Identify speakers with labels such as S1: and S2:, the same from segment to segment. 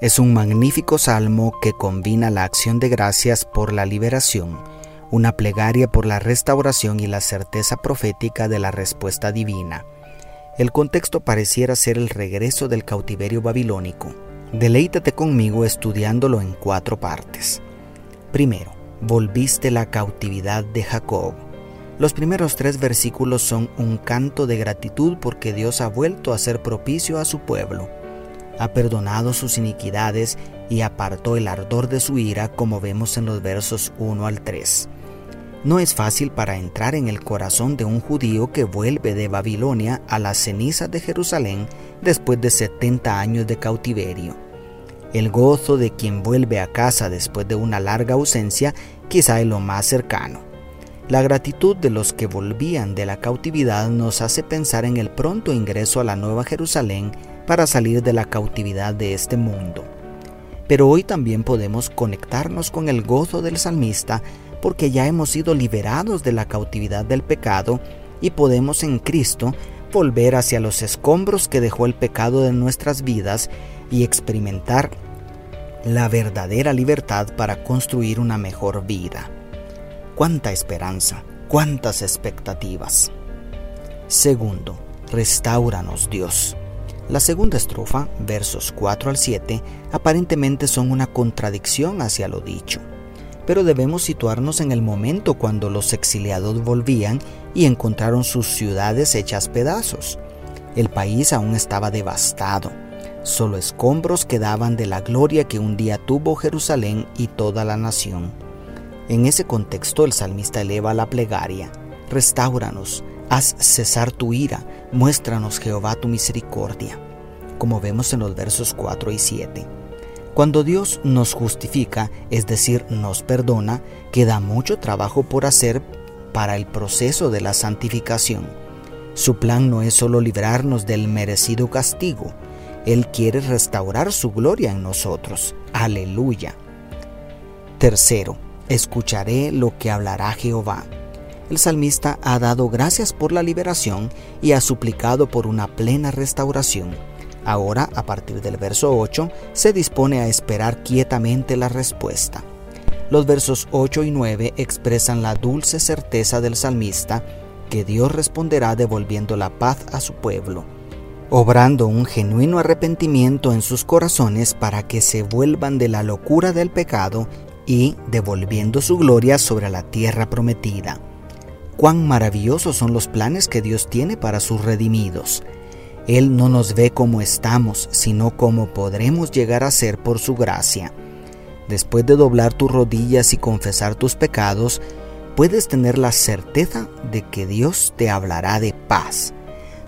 S1: es un magnífico salmo que combina la acción de gracias por la liberación, una plegaria por la restauración y la certeza profética de la respuesta divina. El contexto pareciera ser el regreso del cautiverio babilónico. Deleítate conmigo estudiándolo en cuatro partes. Primero, volviste la cautividad de Jacob. Los primeros tres versículos son un canto de gratitud porque Dios ha vuelto a ser propicio a su pueblo. Ha perdonado sus iniquidades y apartó el ardor de su ira como vemos en los versos 1 al 3. No es fácil para entrar en el corazón de un judío que vuelve de Babilonia a las cenizas de Jerusalén después de 70 años de cautiverio. El gozo de quien vuelve a casa después de una larga ausencia quizá es lo más cercano. La gratitud de los que volvían de la cautividad nos hace pensar en el pronto ingreso a la Nueva Jerusalén para salir de la cautividad de este mundo. Pero hoy también podemos conectarnos con el gozo del salmista porque ya hemos sido liberados de la cautividad del pecado y podemos en Cristo volver hacia los escombros que dejó el pecado de nuestras vidas y experimentar la verdadera libertad para construir una mejor vida. Cuánta esperanza, cuántas expectativas. Segundo, restauranos Dios. La segunda estrofa, versos 4 al 7, aparentemente son una contradicción hacia lo dicho pero debemos situarnos en el momento cuando los exiliados volvían y encontraron sus ciudades hechas pedazos. El país aún estaba devastado. Solo escombros quedaban de la gloria que un día tuvo Jerusalén y toda la nación. En ese contexto el salmista eleva la plegaria, Restauranos, haz cesar tu ira, muéstranos Jehová tu misericordia, como vemos en los versos 4 y 7. Cuando Dios nos justifica, es decir, nos perdona, queda mucho trabajo por hacer para el proceso de la santificación. Su plan no es solo librarnos del merecido castigo, Él quiere restaurar su gloria en nosotros. Aleluya. Tercero, escucharé lo que hablará Jehová. El salmista ha dado gracias por la liberación y ha suplicado por una plena restauración. Ahora, a partir del verso 8, se dispone a esperar quietamente la respuesta. Los versos 8 y 9 expresan la dulce certeza del salmista que Dios responderá devolviendo la paz a su pueblo, obrando un genuino arrepentimiento en sus corazones para que se vuelvan de la locura del pecado y devolviendo su gloria sobre la tierra prometida. Cuán maravillosos son los planes que Dios tiene para sus redimidos. Él no nos ve como estamos, sino como podremos llegar a ser por su gracia. Después de doblar tus rodillas y confesar tus pecados, puedes tener la certeza de que Dios te hablará de paz.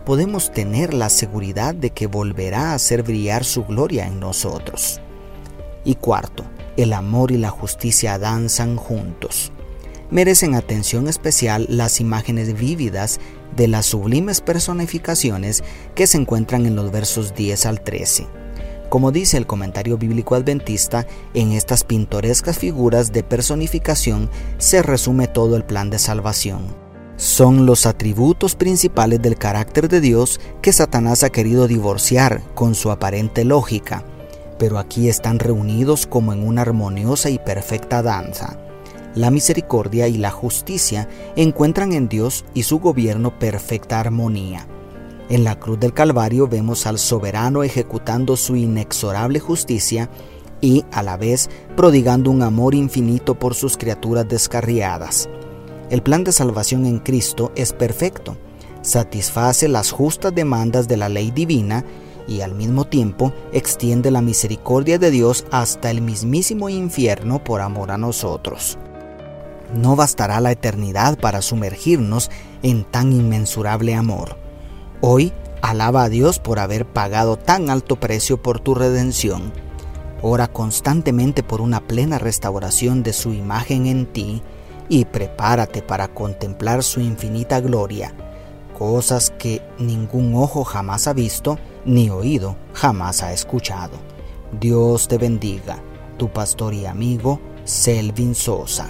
S1: Podemos tener la seguridad de que volverá a hacer brillar su gloria en nosotros. Y cuarto, el amor y la justicia danzan juntos merecen atención especial las imágenes vívidas de las sublimes personificaciones que se encuentran en los versos 10 al 13. Como dice el comentario bíblico adventista, en estas pintorescas figuras de personificación se resume todo el plan de salvación. Son los atributos principales del carácter de Dios que Satanás ha querido divorciar con su aparente lógica, pero aquí están reunidos como en una armoniosa y perfecta danza la misericordia y la justicia encuentran en Dios y su gobierno perfecta armonía. En la cruz del Calvario vemos al soberano ejecutando su inexorable justicia y, a la vez, prodigando un amor infinito por sus criaturas descarriadas. El plan de salvación en Cristo es perfecto, satisface las justas demandas de la ley divina y al mismo tiempo extiende la misericordia de Dios hasta el mismísimo infierno por amor a nosotros. No bastará la eternidad para sumergirnos en tan inmensurable amor. Hoy alaba a Dios por haber pagado tan alto precio por tu redención. Ora constantemente por una plena restauración de su imagen en ti y prepárate para contemplar su infinita gloria, cosas que ningún ojo jamás ha visto ni oído jamás ha escuchado. Dios te bendiga, tu pastor y amigo Selvin Sosa.